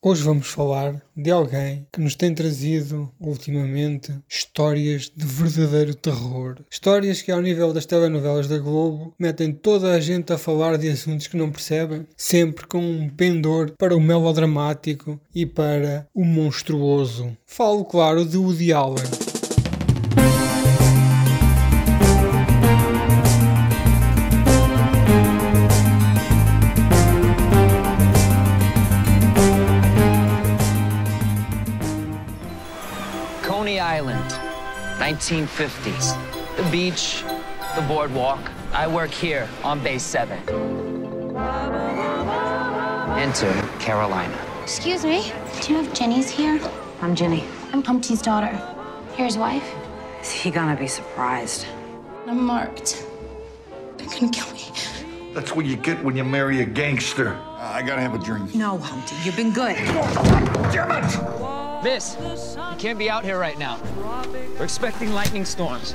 Hoje vamos falar de alguém que nos tem trazido ultimamente histórias de verdadeiro terror. Histórias que, ao nível das telenovelas da Globo, metem toda a gente a falar de assuntos que não percebem, sempre com um pendor para o melodramático e para o monstruoso. Falo, claro, de Woody Allen. Coney Island, 1950s. The beach, the boardwalk. I work here on base 7. Enter Carolina. Excuse me, do you have Jenny's here? I'm Jenny. I'm Humpty's daughter. Here's wife. Is he gonna be surprised? I'm marked. They're gonna kill me. That's what you get when you marry a gangster. I gotta have a drink. No, Humpty, you've been good. Damn it! Miss, you can't be out here right now. We're expecting lightning storms.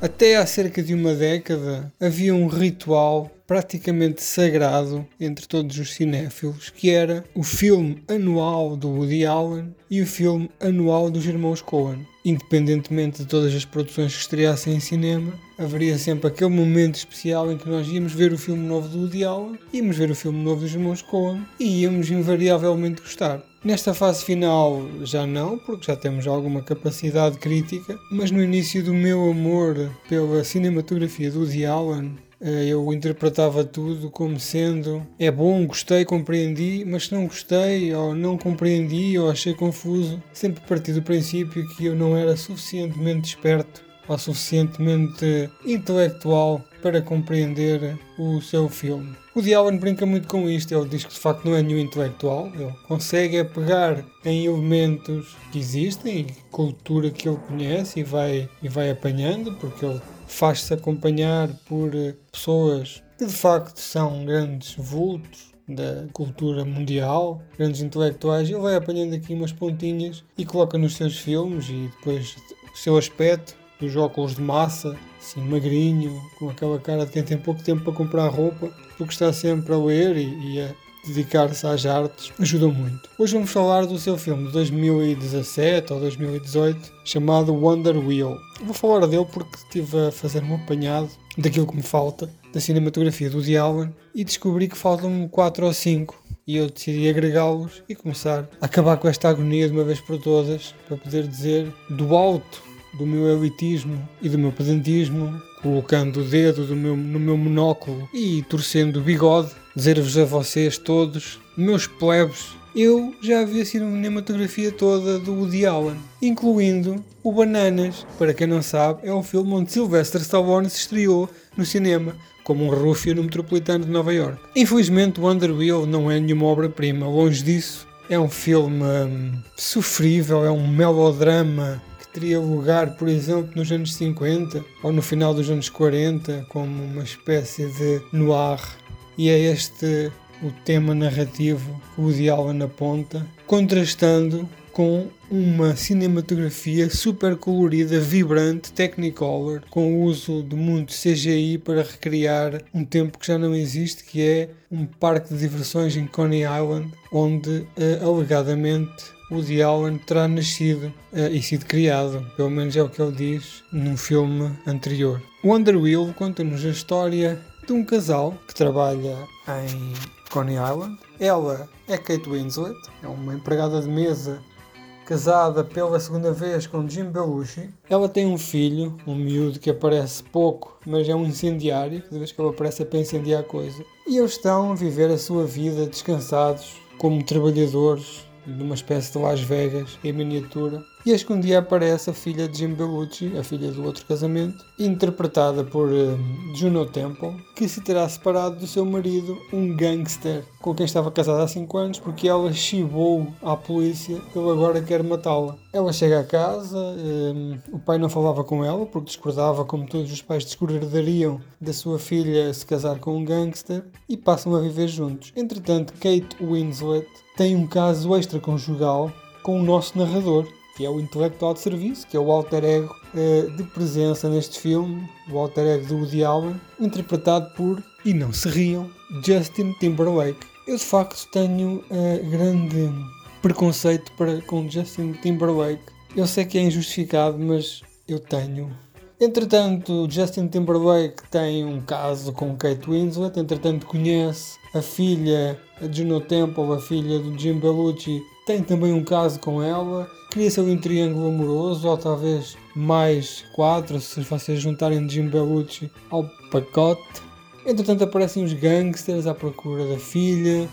Até há cerca de uma década havia um ritual praticamente sagrado entre todos os cinéfilos, que era o filme anual do Woody Allen e o filme anual dos irmãos Coen. Independentemente de todas as produções que estreassem em cinema, haveria sempre aquele momento especial em que nós íamos ver o filme novo do Woody Allen, íamos ver o filme novo dos irmãos Coen e íamos invariavelmente gostar. Nesta fase final já não, porque já temos alguma capacidade crítica, mas no início do meu amor pela cinematografia do Woody Allen, eu interpretava tudo como sendo é bom, gostei, compreendi, mas se não gostei ou não compreendi ou achei confuso, sempre parti do princípio que eu não era suficientemente esperto ou suficientemente intelectual para compreender o seu filme. O Allen brinca muito com isto, ele diz que de facto não é nenhum intelectual, ele consegue é pegar em elementos que existem, cultura que ele conhece e vai, e vai apanhando, porque ele faz-se acompanhar por eh, pessoas que de facto são grandes vultos da cultura mundial, grandes intelectuais, ele vai apanhando aqui umas pontinhas e coloca nos seus filmes e depois o seu aspecto dos óculos de massa, assim magrinho, com aquela cara de quem tem pouco tempo para comprar roupa, porque está sempre a ler e, e a dedicar-se às artes, ajudou muito. Hoje vamos falar do seu filme de 2017 ou 2018, chamado Wonder Wheel. Vou falar dele porque estive a fazer um apanhado daquilo que me falta da cinematografia do Allen e descobri que faltam 4 ou 5 e eu decidi agregá-los e começar a acabar com esta agonia de uma vez por todas para poder dizer do alto do meu elitismo e do meu pedantismo, colocando o dedo meu, no meu monóculo e torcendo o bigode, dizer-vos a vocês todos, meus plebes, eu já vi a cinematografia toda do Woody Allen, incluindo o Bananas. Para quem não sabe, é um filme onde Sylvester Stallone se estreou no cinema como um rúfio no metropolitano de Nova York. Infelizmente, Wonder Wheel não é nenhuma obra-prima, longe disso. É um filme hum, sofrível, é um melodrama teria lugar, por exemplo, nos anos 50 ou no final dos anos 40, como uma espécie de noir. E é este o tema narrativo que o Allen aponta, contrastando com uma cinematografia super colorida, vibrante, technicolor, com o uso de muito CGI para recriar um tempo que já não existe, que é um parque de diversões em Coney Island, onde uh, alegadamente Woody Allen terá nascido uh, e sido criado, pelo menos é o que ele diz num filme anterior. Wonder Wheel conta-nos a história de um casal que trabalha em Coney Island. Ela é Kate Winslet, é uma empregada de mesa casada pela segunda vez com Jim Belushi. Ela tem um filho, um miúdo que aparece pouco, mas é um incendiário, cada vez que ele aparece é para incendiar coisa. E eles estão a viver a sua vida descansados, como trabalhadores numa espécie de Las Vegas em miniatura. E eis que um dia aparece a filha de Jim Belushi, a filha do outro casamento, interpretada por uh, Juno Temple, que se terá separado do seu marido, um gangster, com quem estava casada há 5 anos, porque ela chibou à polícia ele agora quer matá-la. Ela chega a casa, um, eh, o pai não falava com ela, porque discordava, como todos os pais discordariam, da sua filha se casar com um gangster, e passam a viver juntos. Entretanto, Kate Winslet tem um caso extraconjugal com o nosso narrador, que é o intelectual de serviço, que é o alter ego uh, de presença neste filme, o alter ego do Woody Allen, interpretado por, e não se riam, Justin Timberlake. Eu de facto tenho a grande preconceito para com Justin Timberlake. Eu sei que é injustificado, mas eu tenho. Entretanto, Justin Timberlake tem um caso com Kate Winslet, entretanto conhece a filha a Juno Temple, a filha do Jim Belushi, tem também um caso com ela. Cria-se ali um triângulo amoroso, ou talvez mais quatro, se vocês juntarem Jim Belushi ao pacote. Entretanto aparecem os gangsters à procura da filha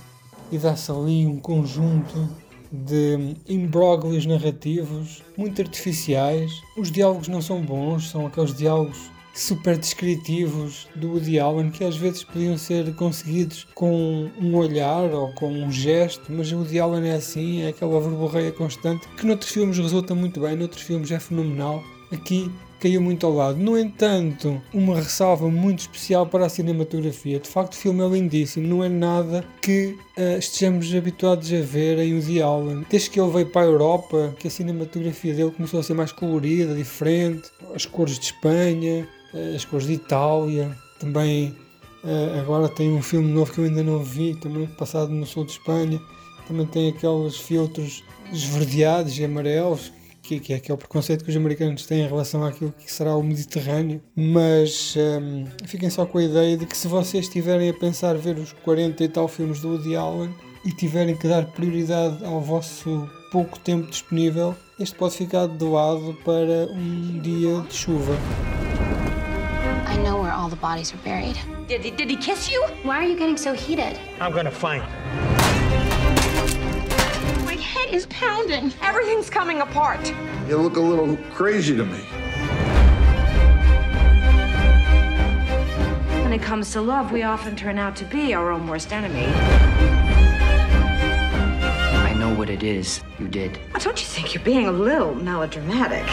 e dá-se ali um conjunto de imbróglios narrativos muito artificiais. Os diálogos não são bons, são aqueles diálogos super descritivos do Woody Allen que às vezes podiam ser conseguidos com um olhar ou com um gesto, mas o Woody Allen é assim, é aquela verborreia constante que noutros filmes resulta muito bem, noutros filmes é fenomenal. Aqui caiu muito ao lado. No entanto, uma ressalva muito especial para a cinematografia. De facto, o filme é lindíssimo, não é nada que uh, estejamos habituados a ver em Woody Allen. Desde que ele veio para a Europa, que a cinematografia dele começou a ser mais colorida, diferente, as cores de Espanha, uh, as cores de Itália, também uh, agora tem um filme novo que eu ainda não vi, também passado no sul de Espanha, também tem aqueles filtros esverdeados e amarelos que, que, é, que é o preconceito que os americanos têm em relação àquilo que será o Mediterrâneo, mas um, fiquem só com a ideia de que se vocês estiverem a pensar ver os 40 e tal filmes do Woody Allen e tiverem que dar prioridade ao vosso pouco tempo disponível, este pode ficar de lado para um dia de chuva. I know where all the bodies are buried. Did he, did he kiss you? Why are you getting so heated? I'm gonna find head is pounding. Everything's coming apart. You look a little crazy to me. When it comes to love, we often turn out to be our own worst enemy. I know what it is you did. Don't you think you're being a little melodramatic?